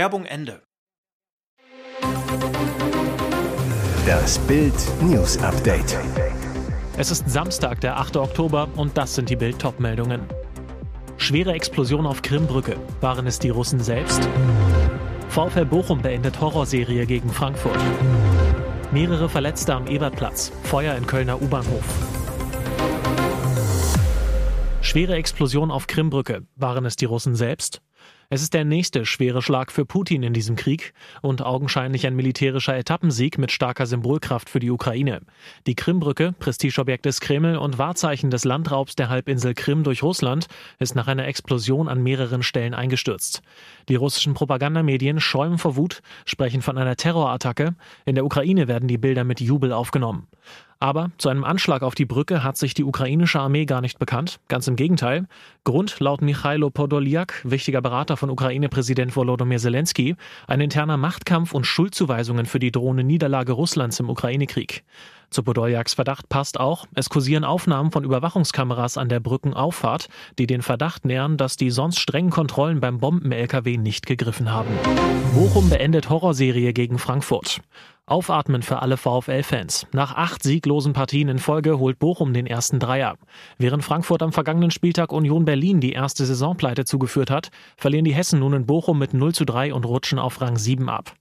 Werbung Ende. Das Bild News Update. Es ist Samstag, der 8. Oktober und das sind die Bild top meldungen Schwere Explosion auf Krimbrücke. Waren es die Russen selbst? VfL Bochum beendet Horrorserie gegen Frankfurt. Mehrere Verletzte am Ebertplatz. Feuer in Kölner U-Bahnhof. Schwere Explosion auf Krimbrücke. Waren es die Russen selbst? Es ist der nächste schwere Schlag für Putin in diesem Krieg und augenscheinlich ein militärischer Etappensieg mit starker Symbolkraft für die Ukraine. Die Krimbrücke, Prestigeobjekt des Kreml und Wahrzeichen des Landraubs der Halbinsel Krim durch Russland, ist nach einer Explosion an mehreren Stellen eingestürzt. Die russischen Propagandamedien schäumen vor Wut, sprechen von einer Terrorattacke. In der Ukraine werden die Bilder mit Jubel aufgenommen. Aber zu einem Anschlag auf die Brücke hat sich die ukrainische Armee gar nicht bekannt. Ganz im Gegenteil. Grund laut Michailo Podolyak, wichtiger Berater von Ukraine-Präsident Volodymyr Zelensky, ein interner Machtkampf und Schuldzuweisungen für die drohende Niederlage Russlands im Ukraine-Krieg. Zu Podoljaks Verdacht passt auch, es kursieren Aufnahmen von Überwachungskameras an der Brückenauffahrt, die den Verdacht nähern, dass die sonst strengen Kontrollen beim Bomben-LKW nicht gegriffen haben. Bochum beendet Horrorserie gegen Frankfurt. Aufatmen für alle VfL-Fans. Nach acht sieglosen Partien in Folge holt Bochum den ersten Dreier. Während Frankfurt am vergangenen Spieltag Union Berlin die erste Saisonpleite zugeführt hat, verlieren die Hessen nun in Bochum mit 0 zu 3 und rutschen auf Rang 7 ab.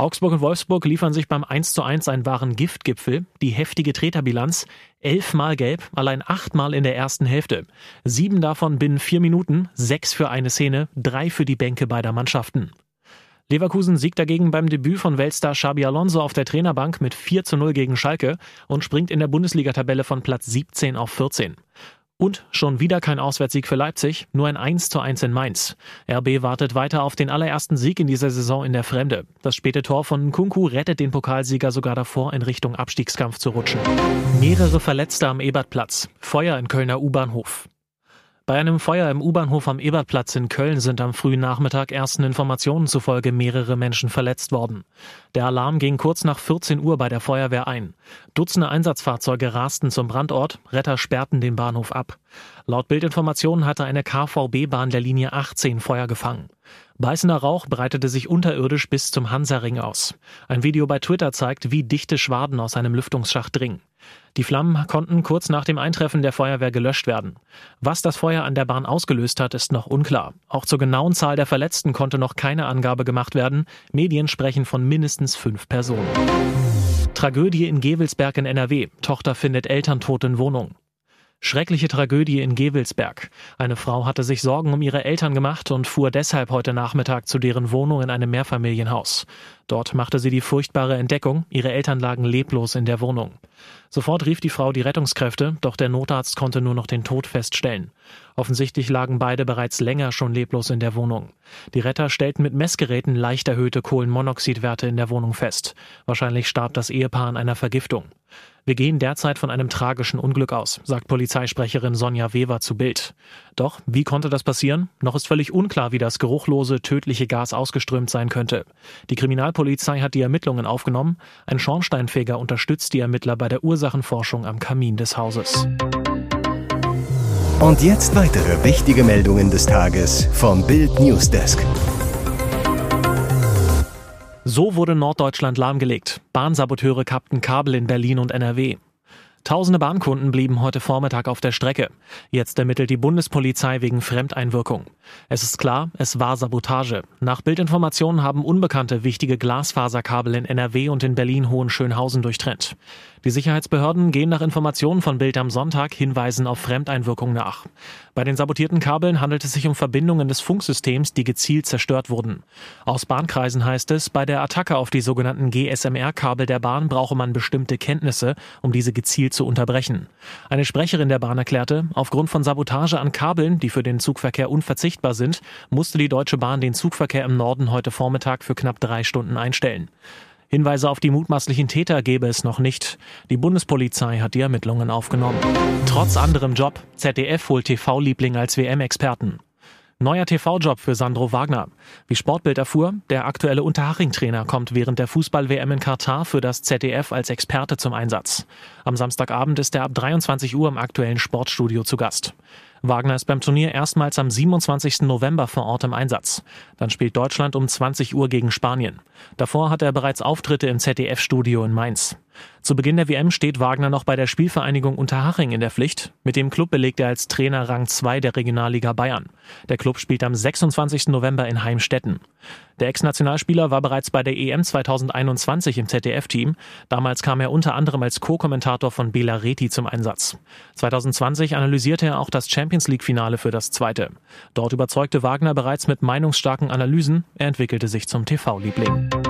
Augsburg und Wolfsburg liefern sich beim 1 zu 1 einen wahren Giftgipfel. Die heftige Treterbilanz. Elfmal gelb, allein achtmal in der ersten Hälfte. Sieben davon binnen vier Minuten, sechs für eine Szene, drei für die Bänke beider Mannschaften. Leverkusen siegt dagegen beim Debüt von Weltstar Xabi Alonso auf der Trainerbank mit 4 zu 0 gegen Schalke und springt in der Bundesliga-Tabelle von Platz 17 auf 14. Und schon wieder kein Auswärtssieg für Leipzig, nur ein 1 zu 1 in Mainz. RB wartet weiter auf den allerersten Sieg in dieser Saison in der Fremde. Das späte Tor von Kunku rettet den Pokalsieger sogar davor, in Richtung Abstiegskampf zu rutschen. Mehrere Verletzte am Ebertplatz. Feuer in Kölner U-Bahnhof. Bei einem Feuer im U-Bahnhof am Ebertplatz in Köln sind am frühen Nachmittag ersten Informationen zufolge mehrere Menschen verletzt worden. Der Alarm ging kurz nach 14 Uhr bei der Feuerwehr ein. Dutzende Einsatzfahrzeuge rasten zum Brandort, Retter sperrten den Bahnhof ab. Laut Bildinformationen hatte eine KVB-Bahn der Linie 18 Feuer gefangen. Beißender Rauch breitete sich unterirdisch bis zum Hansaring aus. Ein Video bei Twitter zeigt, wie dichte Schwaden aus einem Lüftungsschacht dringen. Die Flammen konnten kurz nach dem Eintreffen der Feuerwehr gelöscht werden. Was das Feuer an der Bahn ausgelöst hat, ist noch unklar. Auch zur genauen Zahl der Verletzten konnte noch keine Angabe gemacht werden. Medien sprechen von mindestens fünf Personen. Tragödie in Gewelsberg in NRW. Tochter findet Elterntod in Wohnung. Schreckliche Tragödie in Gewelsberg. Eine Frau hatte sich Sorgen um ihre Eltern gemacht und fuhr deshalb heute Nachmittag zu deren Wohnung in einem Mehrfamilienhaus. Dort machte sie die furchtbare Entdeckung, ihre Eltern lagen leblos in der Wohnung. Sofort rief die Frau die Rettungskräfte, doch der Notarzt konnte nur noch den Tod feststellen. Offensichtlich lagen beide bereits länger schon leblos in der Wohnung. Die Retter stellten mit Messgeräten leicht erhöhte Kohlenmonoxidwerte in der Wohnung fest. Wahrscheinlich starb das Ehepaar an einer Vergiftung. Wir gehen derzeit von einem tragischen Unglück aus, sagt Polizeisprecherin Sonja Weber zu Bild. Doch wie konnte das passieren? Noch ist völlig unklar, wie das geruchlose, tödliche Gas ausgeströmt sein könnte. Die Kriminalpolizei hat die Ermittlungen aufgenommen. Ein Schornsteinfeger unterstützt die Ermittler bei der Ursachenforschung am Kamin des Hauses. Und jetzt weitere wichtige Meldungen des Tages vom Bild Newsdesk. So wurde Norddeutschland lahmgelegt. Bahnsaboteure kappten Kabel in Berlin und NRW. Tausende Bahnkunden blieben heute Vormittag auf der Strecke. Jetzt ermittelt die Bundespolizei wegen Fremdeinwirkung. Es ist klar, es war Sabotage. Nach Bildinformationen haben Unbekannte wichtige Glasfaserkabel in NRW und in Berlin-Hohenschönhausen durchtrennt. Die Sicherheitsbehörden gehen nach Informationen von Bild am Sonntag Hinweisen auf Fremdeinwirkung nach. Bei den sabotierten Kabeln handelt es sich um Verbindungen des Funksystems, die gezielt zerstört wurden. Aus Bahnkreisen heißt es, bei der Attacke auf die sogenannten GSMR-Kabel der Bahn brauche man bestimmte Kenntnisse, um diese gezielt zu unterbrechen. Eine Sprecherin der Bahn erklärte, aufgrund von Sabotage an Kabeln, die für den Zugverkehr unverzichtbar sind, musste die Deutsche Bahn den Zugverkehr im Norden heute Vormittag für knapp drei Stunden einstellen. Hinweise auf die mutmaßlichen Täter gäbe es noch nicht. Die Bundespolizei hat die Ermittlungen aufgenommen. Trotz anderem Job, ZDF holt TV-Liebling als WM-Experten. Neuer TV-Job für Sandro Wagner. Wie Sportbild erfuhr, der aktuelle Unterhaching-Trainer kommt während der Fußball-WM in Katar für das ZDF als Experte zum Einsatz. Am Samstagabend ist er ab 23 Uhr im aktuellen Sportstudio zu Gast. Wagner ist beim Turnier erstmals am 27. November vor Ort im Einsatz. Dann spielt Deutschland um 20 Uhr gegen Spanien. Davor hat er bereits Auftritte im ZDF-Studio in Mainz. Zu Beginn der WM steht Wagner noch bei der Spielvereinigung Unterhaching in der Pflicht. Mit dem Club belegt er als Trainer Rang 2 der Regionalliga Bayern. Der Club spielt am 26. November in Heimstetten. Der Ex-Nationalspieler war bereits bei der EM 2021 im ZDF-Team. Damals kam er unter anderem als Co-Kommentator von Bela Reti zum Einsatz. 2020 analysierte er auch das Champions League-Finale für das zweite. Dort überzeugte Wagner bereits mit meinungsstarken Analysen. Er entwickelte sich zum TV-Liebling.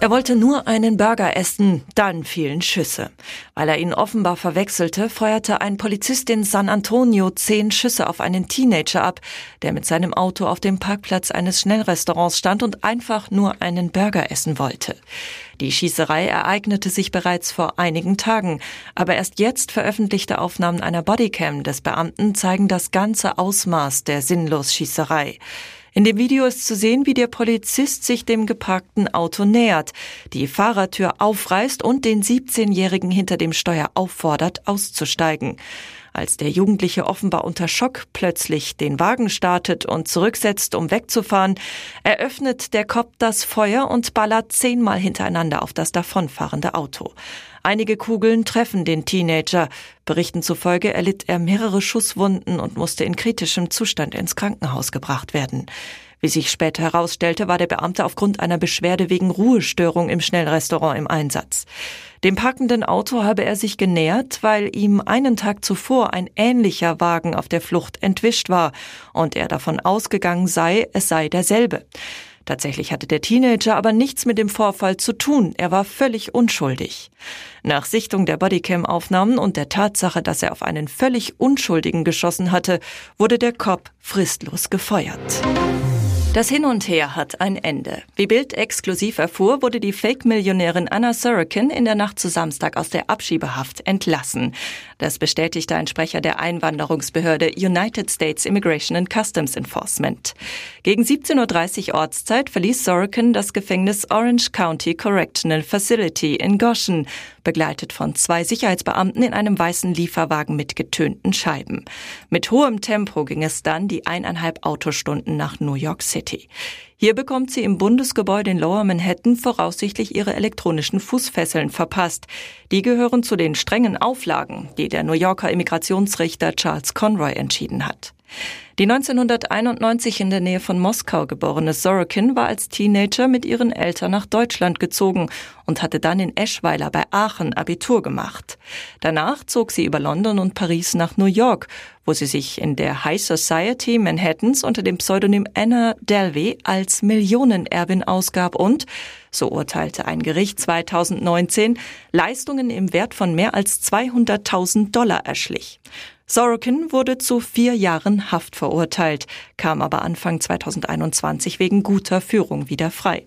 Er wollte nur einen Burger essen, dann fielen Schüsse. Weil er ihn offenbar verwechselte, feuerte ein Polizist in San Antonio zehn Schüsse auf einen Teenager ab, der mit seinem Auto auf dem Parkplatz eines Schnellrestaurants stand und einfach nur einen Burger essen wollte. Die Schießerei ereignete sich bereits vor einigen Tagen, aber erst jetzt veröffentlichte Aufnahmen einer Bodycam des Beamten zeigen das ganze Ausmaß der Sinnlos-Schießerei. In dem Video ist zu sehen, wie der Polizist sich dem geparkten Auto nähert, die Fahrertür aufreißt und den 17-Jährigen hinter dem Steuer auffordert, auszusteigen. Als der Jugendliche offenbar unter Schock plötzlich den Wagen startet und zurücksetzt, um wegzufahren, eröffnet der Cop das Feuer und ballert zehnmal hintereinander auf das davonfahrende Auto. Einige Kugeln treffen den Teenager. Berichten zufolge erlitt er mehrere Schusswunden und musste in kritischem Zustand ins Krankenhaus gebracht werden. Wie sich später herausstellte, war der Beamte aufgrund einer Beschwerde wegen Ruhestörung im Schnellrestaurant im Einsatz. Dem parkenden Auto habe er sich genähert, weil ihm einen Tag zuvor ein ähnlicher Wagen auf der Flucht entwischt war und er davon ausgegangen sei, es sei derselbe. Tatsächlich hatte der Teenager aber nichts mit dem Vorfall zu tun. Er war völlig unschuldig. Nach Sichtung der Bodycam-Aufnahmen und der Tatsache, dass er auf einen völlig Unschuldigen geschossen hatte, wurde der Cop fristlos gefeuert. Das Hin und Her hat ein Ende. Wie Bild exklusiv erfuhr, wurde die Fake-Millionärin Anna Sorokin in der Nacht zu Samstag aus der Abschiebehaft entlassen. Das bestätigte ein Sprecher der Einwanderungsbehörde United States Immigration and Customs Enforcement. Gegen 17.30 Uhr Ortszeit verließ Sorokin das Gefängnis Orange County Correctional Facility in Goshen, begleitet von zwei Sicherheitsbeamten in einem weißen Lieferwagen mit getönten Scheiben. Mit hohem Tempo ging es dann die eineinhalb Autostunden nach New York City. City. Hier bekommt sie im Bundesgebäude in Lower Manhattan voraussichtlich ihre elektronischen Fußfesseln verpasst. Die gehören zu den strengen Auflagen, die der New Yorker Immigrationsrichter Charles Conroy entschieden hat. Die 1991 in der Nähe von Moskau geborene Sorokin war als Teenager mit ihren Eltern nach Deutschland gezogen und hatte dann in Eschweiler bei Aachen Abitur gemacht. Danach zog sie über London und Paris nach New York, wo sie sich in der High Society Manhattans unter dem Pseudonym Anna Delvey als Millionenerbin ausgab und, so urteilte ein Gericht 2019, Leistungen im Wert von mehr als 200.000 Dollar erschlich. Sorokin wurde zu vier Jahren Haft verurteilt, kam aber Anfang 2021 wegen guter Führung wieder frei.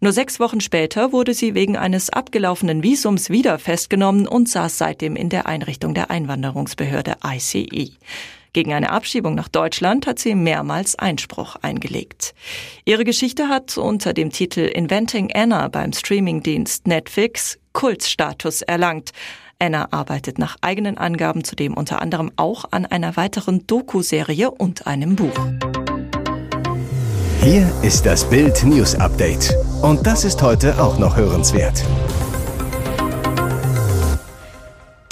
Nur sechs Wochen später wurde sie wegen eines abgelaufenen Visums wieder festgenommen und saß seitdem in der Einrichtung der Einwanderungsbehörde ICE. Gegen eine Abschiebung nach Deutschland hat sie mehrmals Einspruch eingelegt. Ihre Geschichte hat unter dem Titel Inventing Anna beim Streamingdienst Netflix Kultstatus erlangt. Anna arbeitet nach eigenen Angaben zudem unter anderem auch an einer weiteren Doku-Serie und einem Buch. Hier ist das Bild News Update. Und das ist heute auch noch hörenswert.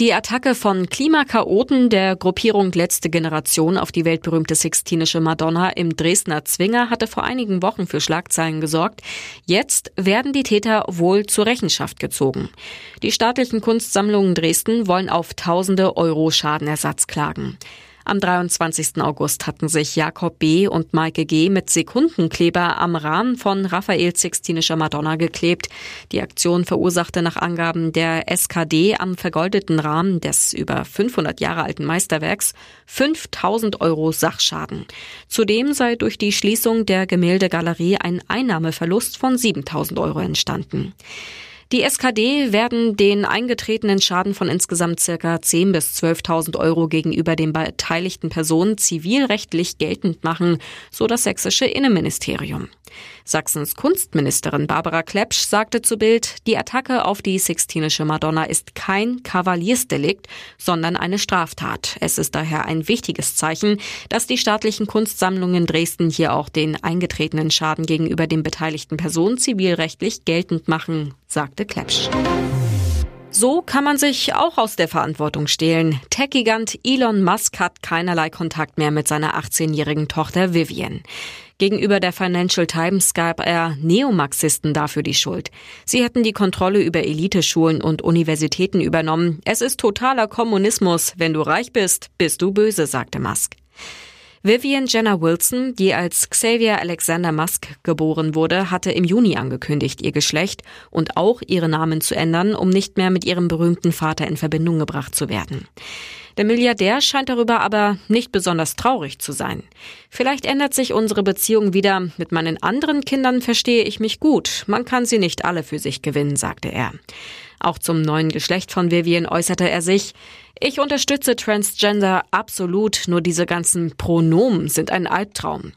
Die Attacke von Klimakaoten der Gruppierung Letzte Generation auf die weltberühmte Sixtinische Madonna im Dresdner Zwinger hatte vor einigen Wochen für Schlagzeilen gesorgt. Jetzt werden die Täter wohl zur Rechenschaft gezogen. Die staatlichen Kunstsammlungen Dresden wollen auf tausende Euro Schadenersatz klagen. Am 23. August hatten sich Jakob B. und Maike G. mit Sekundenkleber am Rahmen von Raphael Sixtinischer Madonna geklebt. Die Aktion verursachte nach Angaben der SKD am vergoldeten Rahmen des über 500 Jahre alten Meisterwerks 5000 Euro Sachschaden. Zudem sei durch die Schließung der Gemäldegalerie ein Einnahmeverlust von 7000 Euro entstanden. Die SKD werden den eingetretenen Schaden von insgesamt circa 10.000 bis 12.000 Euro gegenüber den beteiligten Personen zivilrechtlich geltend machen, so das sächsische Innenministerium. Sachsens Kunstministerin Barbara Klepsch sagte zu Bild, die Attacke auf die Sixtinische Madonna ist kein Kavaliersdelikt, sondern eine Straftat. Es ist daher ein wichtiges Zeichen, dass die staatlichen Kunstsammlungen Dresden hier auch den eingetretenen Schaden gegenüber den beteiligten Personen zivilrechtlich geltend machen, sagte Klepsch. So kann man sich auch aus der Verantwortung stehlen. Tech-Gigant Elon Musk hat keinerlei Kontakt mehr mit seiner 18-jährigen Tochter Vivian. Gegenüber der Financial Times gab er Neomarxisten dafür die Schuld. Sie hätten die Kontrolle über Eliteschulen und Universitäten übernommen. Es ist totaler Kommunismus. Wenn du reich bist, bist du böse, sagte Musk. Vivian Jenner Wilson, die als Xavier Alexander Musk geboren wurde, hatte im Juni angekündigt, ihr Geschlecht und auch ihre Namen zu ändern, um nicht mehr mit ihrem berühmten Vater in Verbindung gebracht zu werden. Der Milliardär scheint darüber aber nicht besonders traurig zu sein. Vielleicht ändert sich unsere Beziehung wieder. Mit meinen anderen Kindern verstehe ich mich gut. Man kann sie nicht alle für sich gewinnen, sagte er. Auch zum neuen Geschlecht von Vivian äußerte er sich, ich unterstütze Transgender absolut, nur diese ganzen Pronomen sind ein Albtraum.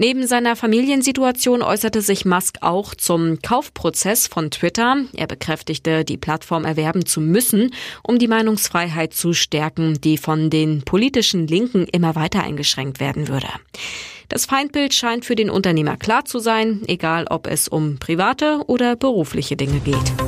Neben seiner Familiensituation äußerte sich Musk auch zum Kaufprozess von Twitter. Er bekräftigte, die Plattform erwerben zu müssen, um die Meinungsfreiheit zu stärken, die von den politischen Linken immer weiter eingeschränkt werden würde. Das Feindbild scheint für den Unternehmer klar zu sein, egal ob es um private oder berufliche Dinge geht.